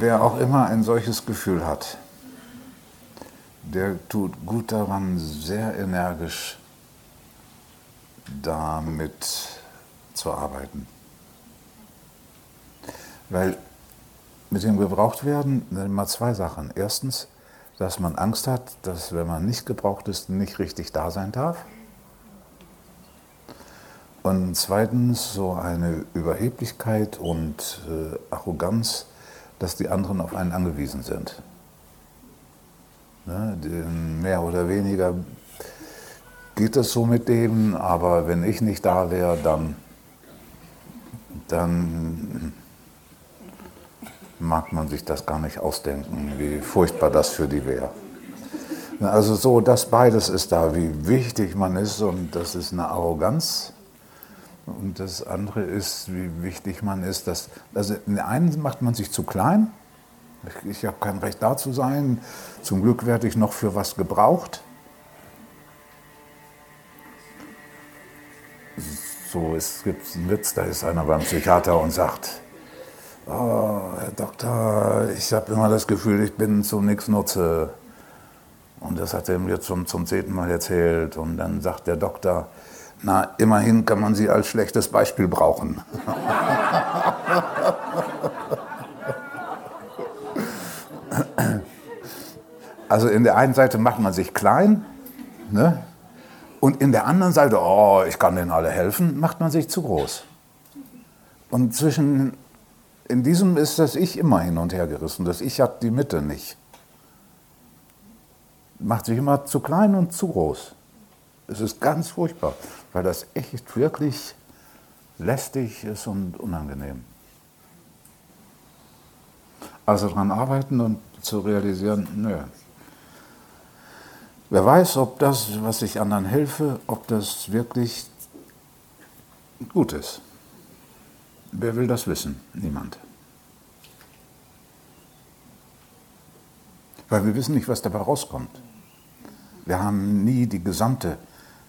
wer auch immer ein solches Gefühl hat, der tut gut daran, sehr energisch damit zu arbeiten. Weil mit dem Gebrauchtwerden sind immer zwei Sachen. Erstens, dass man Angst hat, dass wenn man nicht gebraucht ist, nicht richtig da sein darf. Und zweitens so eine Überheblichkeit und äh, Arroganz, dass die anderen auf einen angewiesen sind. Ne, mehr oder weniger geht es so mit dem, aber wenn ich nicht da wäre, dann, dann mag man sich das gar nicht ausdenken, wie furchtbar das für die wäre. Also so, das beides ist da, wie wichtig man ist und das ist eine Arroganz. Und das andere ist, wie wichtig man ist. Dass, also in der einen macht man sich zu klein. Ich, ich habe kein Recht da zu sein. Zum Glück werde ich noch für was gebraucht. So, es gibt einen Witz, da ist einer beim Psychiater und sagt, oh, Herr Doktor, ich habe immer das Gefühl, ich bin zu nichts Nutze. Und das hat er mir zum, zum zehnten Mal erzählt. Und dann sagt der Doktor, na, immerhin kann man sie als schlechtes Beispiel brauchen. also in der einen Seite macht man sich klein, ne? und in der anderen Seite, oh, ich kann denen alle helfen, macht man sich zu groß. Und zwischen in diesem ist das Ich immer hin und her gerissen. Das Ich hat die Mitte nicht. Macht sich immer zu klein und zu groß. Es ist ganz furchtbar, weil das echt wirklich lästig ist und unangenehm. Also daran arbeiten und zu realisieren, nö. Wer weiß, ob das, was ich anderen helfe, ob das wirklich gut ist. Wer will das wissen? Niemand. Weil wir wissen nicht, was dabei rauskommt. Wir haben nie die gesamte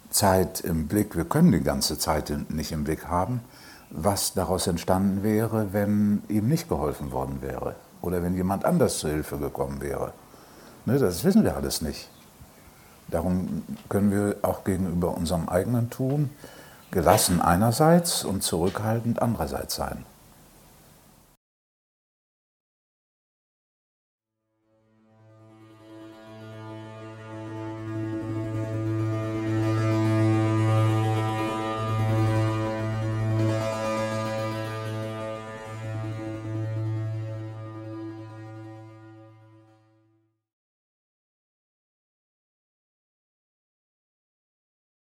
Zeit im Blick, wir können die ganze Zeit nicht im Blick haben, was daraus entstanden wäre, wenn ihm nicht geholfen worden wäre oder wenn jemand anders zur Hilfe gekommen wäre. Ne, das wissen wir alles nicht. Darum können wir auch gegenüber unserem eigenen Tun gelassen einerseits und zurückhaltend andererseits sein.